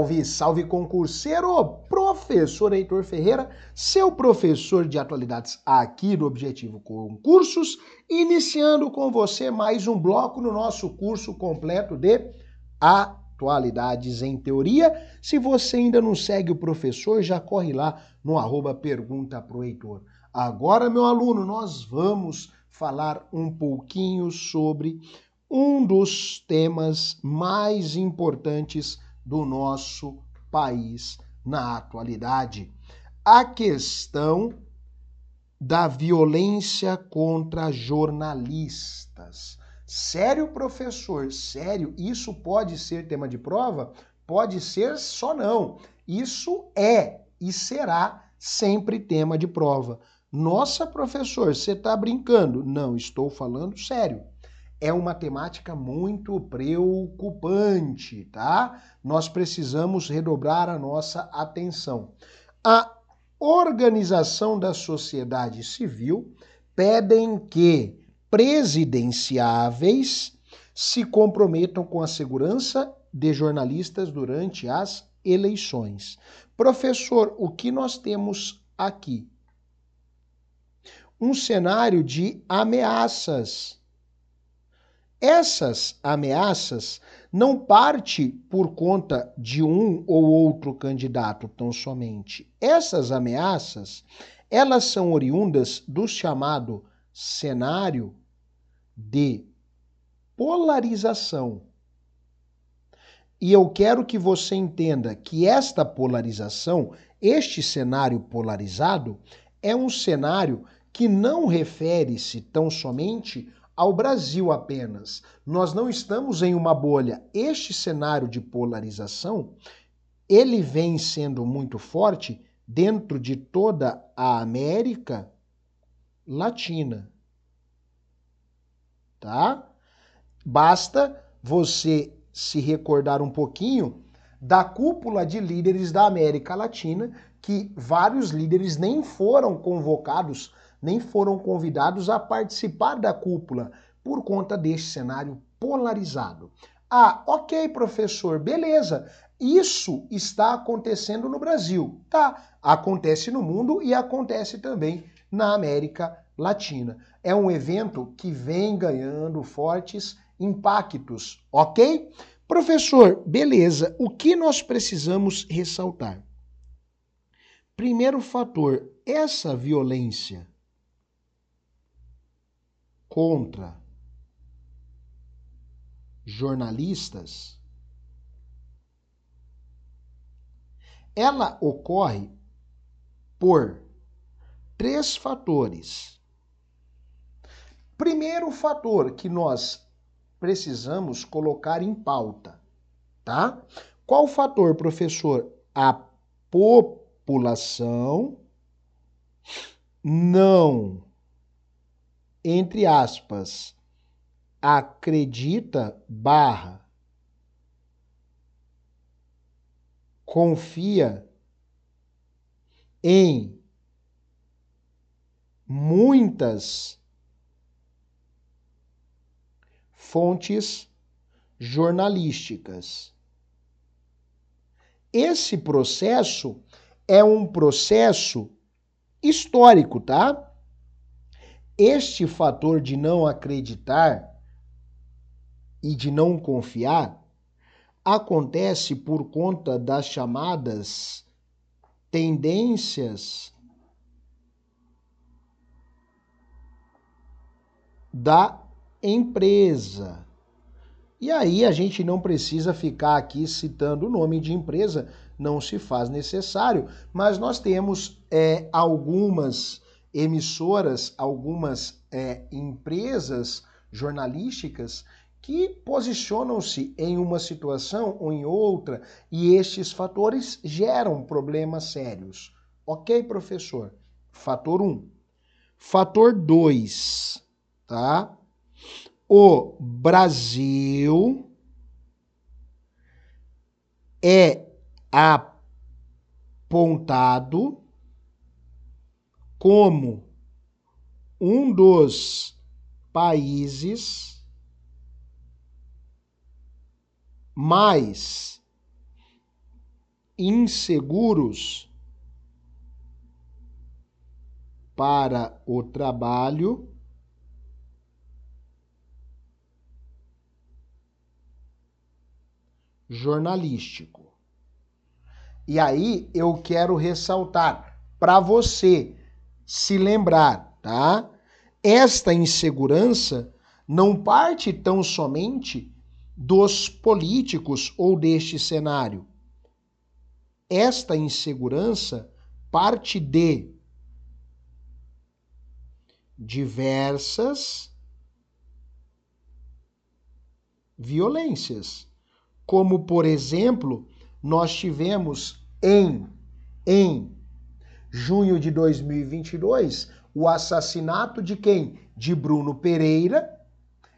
Salve, salve concurseiro! Professor Heitor Ferreira, seu professor de atualidades aqui do Objetivo Concursos, iniciando com você mais um bloco no nosso curso completo de Atualidades em Teoria. Se você ainda não segue o professor, já corre lá no arroba Pergunta pro Heitor. Agora, meu aluno, nós vamos falar um pouquinho sobre um dos temas mais importantes do nosso país na atualidade. A questão da violência contra jornalistas. Sério, professor? Sério? Isso pode ser tema de prova? Pode ser só não. Isso é e será sempre tema de prova. Nossa, professor, você está brincando? Não, estou falando sério é uma temática muito preocupante, tá? Nós precisamos redobrar a nossa atenção. A organização da sociedade civil pedem que presidenciáveis se comprometam com a segurança de jornalistas durante as eleições. Professor, o que nós temos aqui? Um cenário de ameaças essas ameaças não parte por conta de um ou outro candidato tão somente. Essas ameaças, elas são oriundas do chamado cenário de polarização. E eu quero que você entenda que esta polarização, este cenário polarizado, é um cenário que não refere-se tão somente ao Brasil apenas. Nós não estamos em uma bolha. Este cenário de polarização, ele vem sendo muito forte dentro de toda a América Latina. Tá? Basta você se recordar um pouquinho da cúpula de líderes da América Latina, que vários líderes nem foram convocados nem foram convidados a participar da cúpula por conta deste cenário polarizado. Ah, ok, professor, beleza. Isso está acontecendo no Brasil. Tá, acontece no mundo e acontece também na América Latina. É um evento que vem ganhando fortes impactos, ok? Professor, beleza. O que nós precisamos ressaltar? Primeiro fator, essa violência contra jornalistas, ela ocorre por três fatores. Primeiro fator que nós precisamos colocar em pauta, tá? Qual fator, professor? A população não entre aspas, acredita barra confia em muitas fontes jornalísticas. Esse processo é um processo histórico, tá? Este fator de não acreditar e de não confiar acontece por conta das chamadas tendências da empresa. E aí a gente não precisa ficar aqui citando o nome de empresa, não se faz necessário, mas nós temos é, algumas emissoras, algumas é, empresas jornalísticas que posicionam-se em uma situação ou em outra e estes fatores geram problemas sérios. Ok, professor? Fator 1. Um. Fator 2, tá? O Brasil é apontado como um dos países mais inseguros para o trabalho jornalístico. E aí eu quero ressaltar para você se lembrar, tá? Esta insegurança não parte tão somente dos políticos ou deste cenário. Esta insegurança parte de diversas violências, como por exemplo, nós tivemos em em junho de 2022 o assassinato de quem? De Bruno Pereira,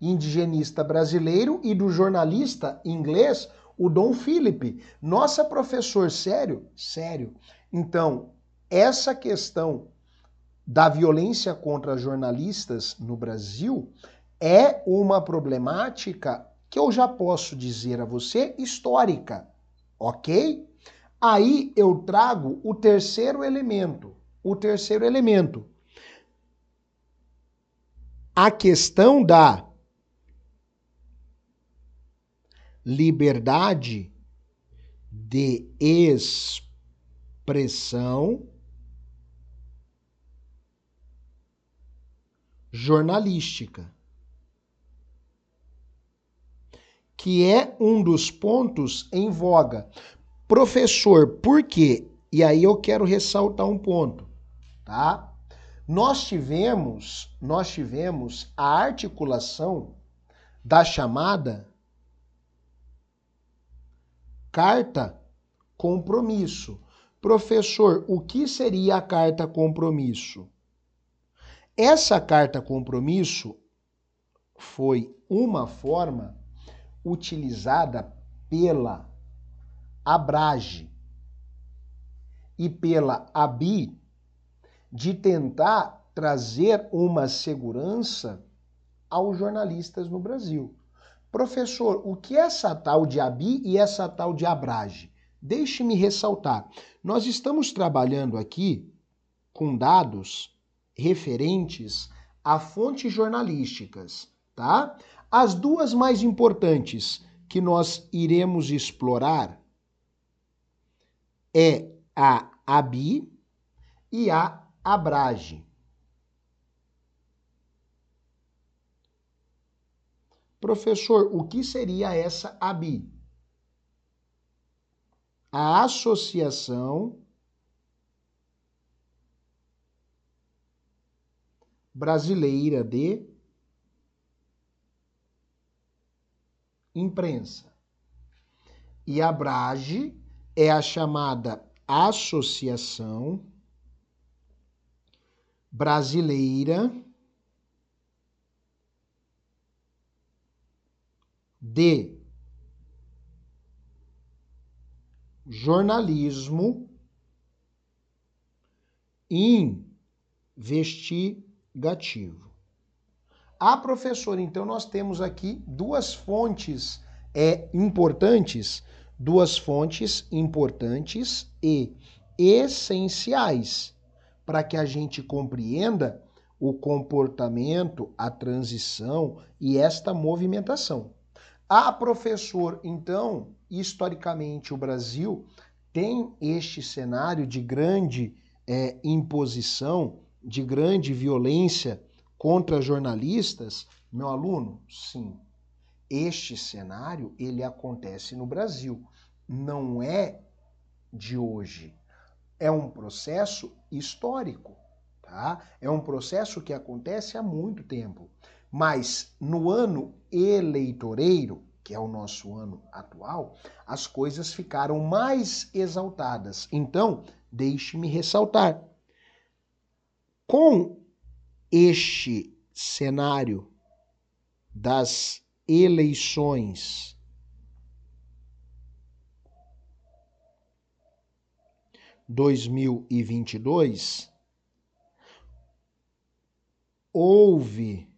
indigenista brasileiro, e do jornalista inglês, o Dom Philip. Nossa, professor, sério? Sério. Então, essa questão da violência contra jornalistas no Brasil é uma problemática que eu já posso dizer a você histórica, ok? Aí eu trago o terceiro elemento. O terceiro elemento. A questão da liberdade de expressão jornalística, que é um dos pontos em voga. Professor, por quê? E aí eu quero ressaltar um ponto, tá? Nós tivemos, nós tivemos a articulação da chamada carta compromisso. Professor, o que seria a carta compromisso? Essa carta compromisso foi uma forma utilizada pela Abrage e pela ABI de tentar trazer uma segurança aos jornalistas no Brasil. Professor, o que é essa tal de ABI e essa tal de Abrage? Deixe-me ressaltar. Nós estamos trabalhando aqui com dados referentes a fontes jornalísticas, tá? As duas mais importantes que nós iremos explorar é a ABI e a Abrage. Professor, o que seria essa ABI? A Associação Brasileira de Imprensa. E a Brage é a chamada Associação Brasileira de jornalismo investigativo. Ah, professor, então nós temos aqui duas fontes é, importantes, duas fontes importantes e essenciais para que a gente compreenda o comportamento, a transição e esta movimentação. Ah, professor, então, historicamente o Brasil tem este cenário de grande é, imposição, de grande violência contra jornalistas? Meu aluno, sim. Este cenário ele acontece no Brasil, não é de hoje. É um processo histórico, tá? É um processo que acontece há muito tempo. Mas no ano eleitoreiro, que é o nosso ano atual, as coisas ficaram mais exaltadas. Então, deixe-me ressaltar. Com este cenário das eleições dois mil e vinte e dois houve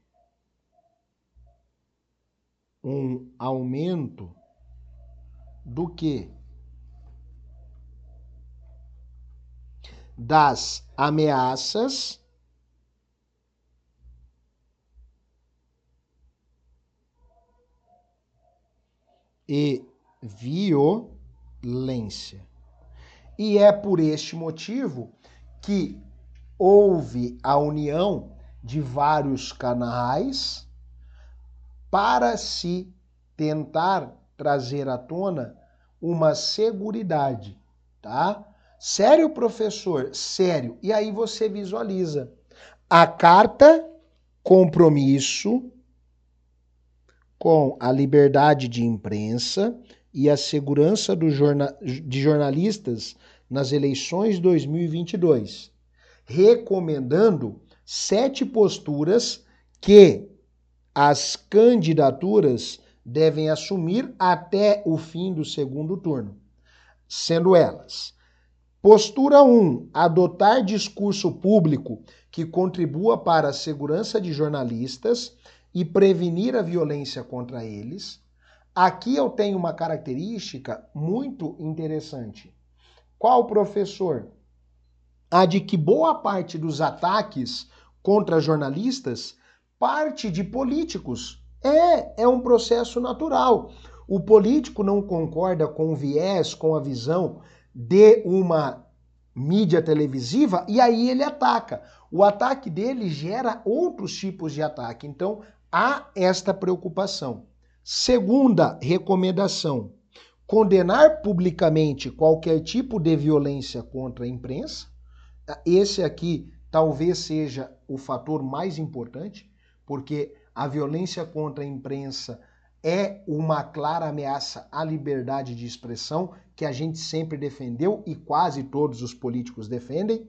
um aumento do que? das ameaças e violência. E é por este motivo que houve a união de vários canais para se tentar trazer à tona uma seguridade, tá? Sério, professor? Sério. E aí você visualiza a carta compromisso com a liberdade de imprensa e a segurança jorna de jornalistas nas eleições 2022, recomendando sete posturas que as candidaturas devem assumir até o fim do segundo turno, sendo elas: postura 1, um, adotar discurso público que contribua para a segurança de jornalistas e prevenir a violência contra eles. Aqui eu tenho uma característica muito interessante. Qual professor? A de que boa parte dos ataques contra jornalistas parte de políticos. É, é um processo natural. O político não concorda com o viés, com a visão de uma mídia televisiva e aí ele ataca. O ataque dele gera outros tipos de ataque. Então, há esta preocupação. Segunda recomendação: condenar publicamente qualquer tipo de violência contra a imprensa. Esse aqui talvez seja o fator mais importante, porque a violência contra a imprensa é uma clara ameaça à liberdade de expressão que a gente sempre defendeu e quase todos os políticos defendem.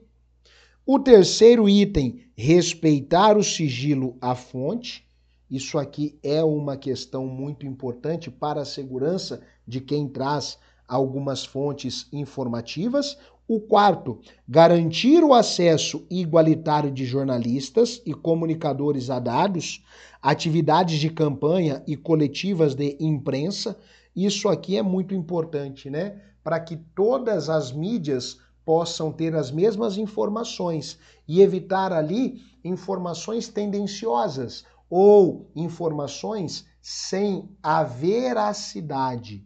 O terceiro item, respeitar o sigilo à fonte. Isso aqui é uma questão muito importante para a segurança de quem traz algumas fontes informativas. O quarto, garantir o acesso igualitário de jornalistas e comunicadores a dados, atividades de campanha e coletivas de imprensa. Isso aqui é muito importante, né? Para que todas as mídias possam ter as mesmas informações e evitar ali informações tendenciosas ou informações sem a veracidade.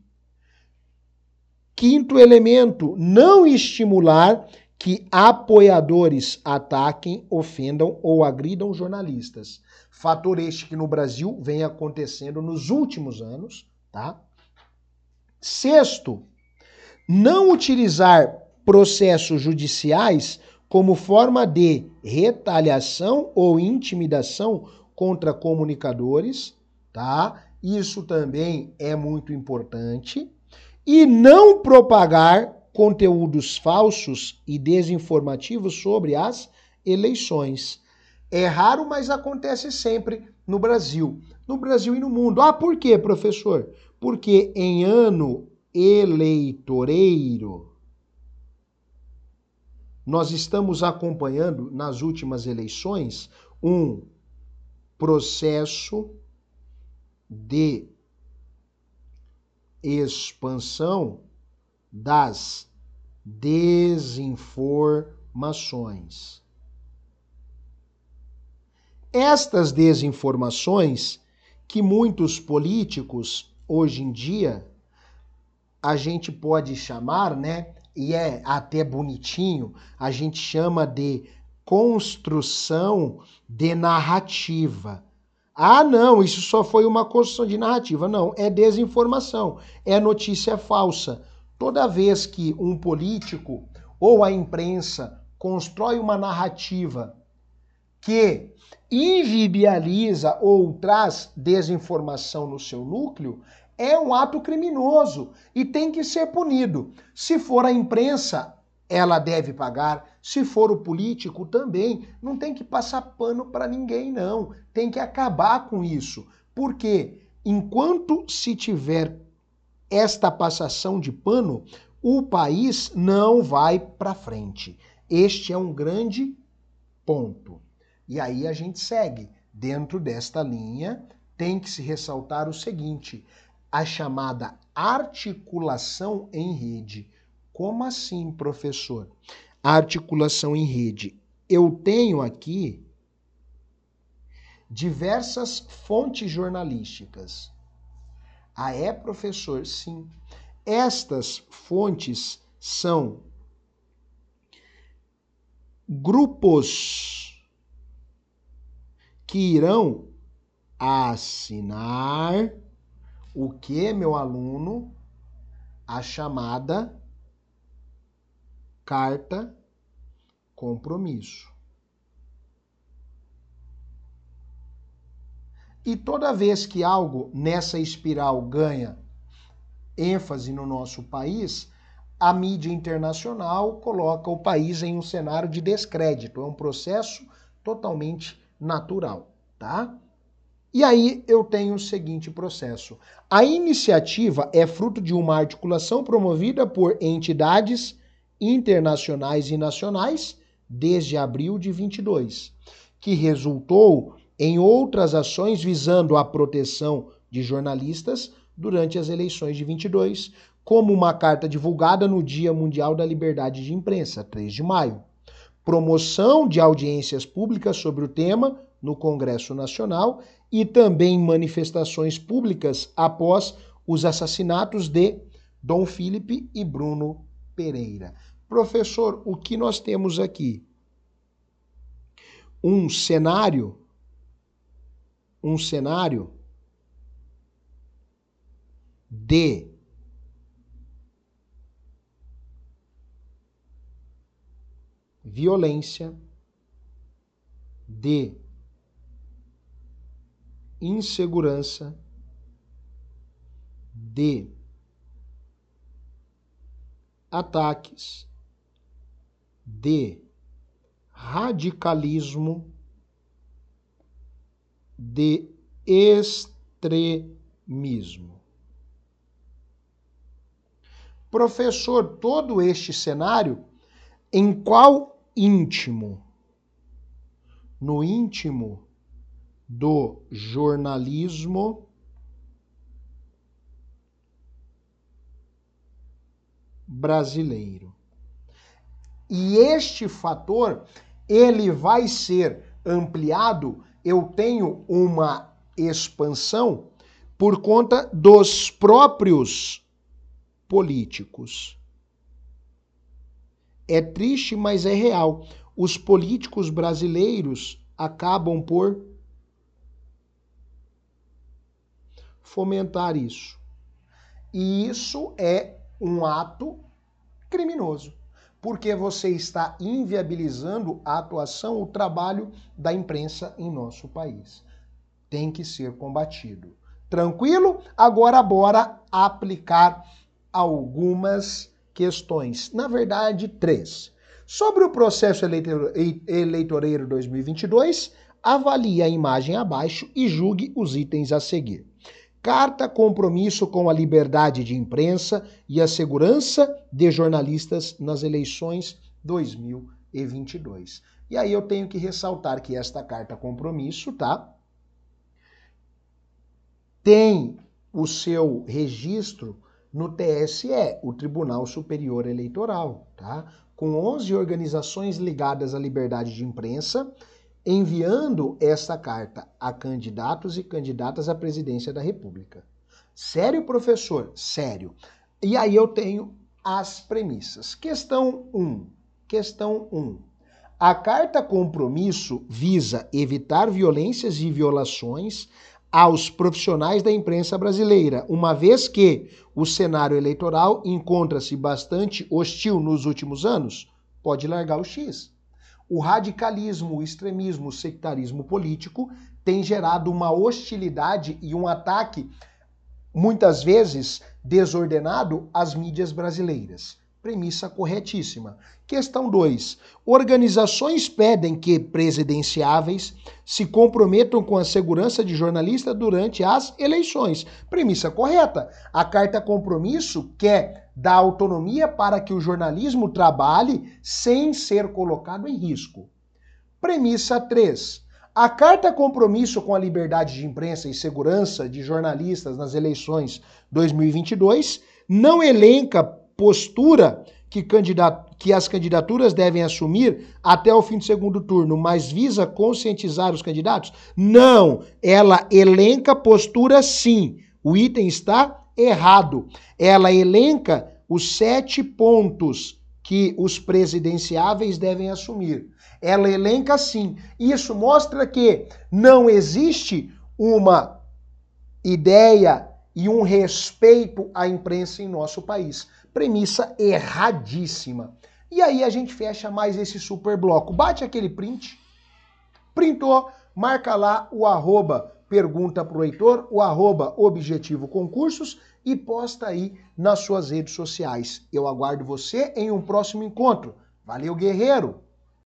Quinto elemento, não estimular que apoiadores ataquem, ofendam ou agridam jornalistas. Fator este que no Brasil vem acontecendo nos últimos anos, tá? Sexto, não utilizar processos judiciais como forma de retaliação ou intimidação contra comunicadores, tá? Isso também é muito importante. E não propagar conteúdos falsos e desinformativos sobre as eleições. É raro, mas acontece sempre no Brasil. No Brasil e no mundo. Ah, por quê, professor? Porque em ano eleitoreiro, nós estamos acompanhando nas últimas eleições um processo de expansão das desinformações. Estas desinformações que muitos políticos hoje em dia a gente pode chamar, né? E é até bonitinho, a gente chama de construção de narrativa. Ah, não, isso só foi uma construção de narrativa. Não, é desinformação, é notícia falsa. Toda vez que um político ou a imprensa constrói uma narrativa que invibializa ou traz desinformação no seu núcleo, é um ato criminoso e tem que ser punido. Se for a imprensa, ela deve pagar. Se for o político, também. Não tem que passar pano para ninguém, não. Tem que acabar com isso. Porque enquanto se tiver esta passação de pano, o país não vai para frente. Este é um grande ponto. E aí a gente segue. Dentro desta linha, tem que se ressaltar o seguinte: a chamada articulação em rede. Como assim, professor? articulação em rede. Eu tenho aqui diversas fontes jornalísticas. Ah, é, professor? Sim. Estas fontes são grupos que irão assinar o que, meu aluno? A chamada carta compromisso. E toda vez que algo nessa espiral ganha ênfase no nosso país, a mídia internacional coloca o país em um cenário de descrédito. É um processo totalmente natural, tá? E aí eu tenho o seguinte processo. A iniciativa é fruto de uma articulação promovida por entidades internacionais e nacionais desde abril de 22, que resultou em outras ações visando a proteção de jornalistas durante as eleições de 22, como uma carta divulgada no Dia Mundial da Liberdade de Imprensa, 3 de maio, promoção de audiências públicas sobre o tema no Congresso Nacional e também manifestações públicas após os assassinatos de Dom Felipe e Bruno Pereira. Professor, o que nós temos aqui? Um cenário um cenário de violência, de insegurança, de ataques, de radicalismo de extremismo. Professor, todo este cenário, em qual íntimo? No íntimo do jornalismo brasileiro. E este fator, ele vai ser ampliado eu tenho uma expansão por conta dos próprios políticos. É triste, mas é real. Os políticos brasileiros acabam por fomentar isso. E isso é um ato criminoso porque você está inviabilizando a atuação, o trabalho da imprensa em nosso país. Tem que ser combatido. Tranquilo? Agora bora aplicar algumas questões. Na verdade, três. Sobre o processo eleitoreiro 2022, avalie a imagem abaixo e julgue os itens a seguir. Carta compromisso com a liberdade de imprensa e a segurança de jornalistas nas eleições 2022. E aí eu tenho que ressaltar que esta carta compromisso, tá? Tem o seu registro no TSE, o Tribunal Superior Eleitoral, tá? Com 11 organizações ligadas à liberdade de imprensa enviando esta carta a candidatos e candidatas à presidência da República. Sério, professor? Sério. E aí eu tenho as premissas. Questão 1. Questão 1. A carta compromisso visa evitar violências e violações aos profissionais da imprensa brasileira, uma vez que o cenário eleitoral encontra-se bastante hostil nos últimos anos, pode largar o X o radicalismo, o extremismo, o sectarismo político tem gerado uma hostilidade e um ataque, muitas vezes desordenado, às mídias brasileiras. Premissa corretíssima. Questão 2. Organizações pedem que presidenciáveis se comprometam com a segurança de jornalistas durante as eleições. Premissa correta. A carta compromisso quer dar autonomia para que o jornalismo trabalhe sem ser colocado em risco. Premissa 3. A carta compromisso com a liberdade de imprensa e segurança de jornalistas nas eleições 2022 não elenca postura que, que as candidaturas devem assumir até o fim do segundo turno, mas visa conscientizar os candidatos? Não, ela elenca postura sim. O item está errado. Ela elenca os sete pontos que os presidenciáveis devem assumir. Ela elenca sim. Isso mostra que não existe uma ideia e um respeito à imprensa em nosso país. Premissa erradíssima. E aí a gente fecha mais esse super bloco. Bate aquele print, printou, marca lá o arroba pergunta pro Heitor, o arroba objetivo concursos e posta aí nas suas redes sociais. Eu aguardo você em um próximo encontro. Valeu, guerreiro!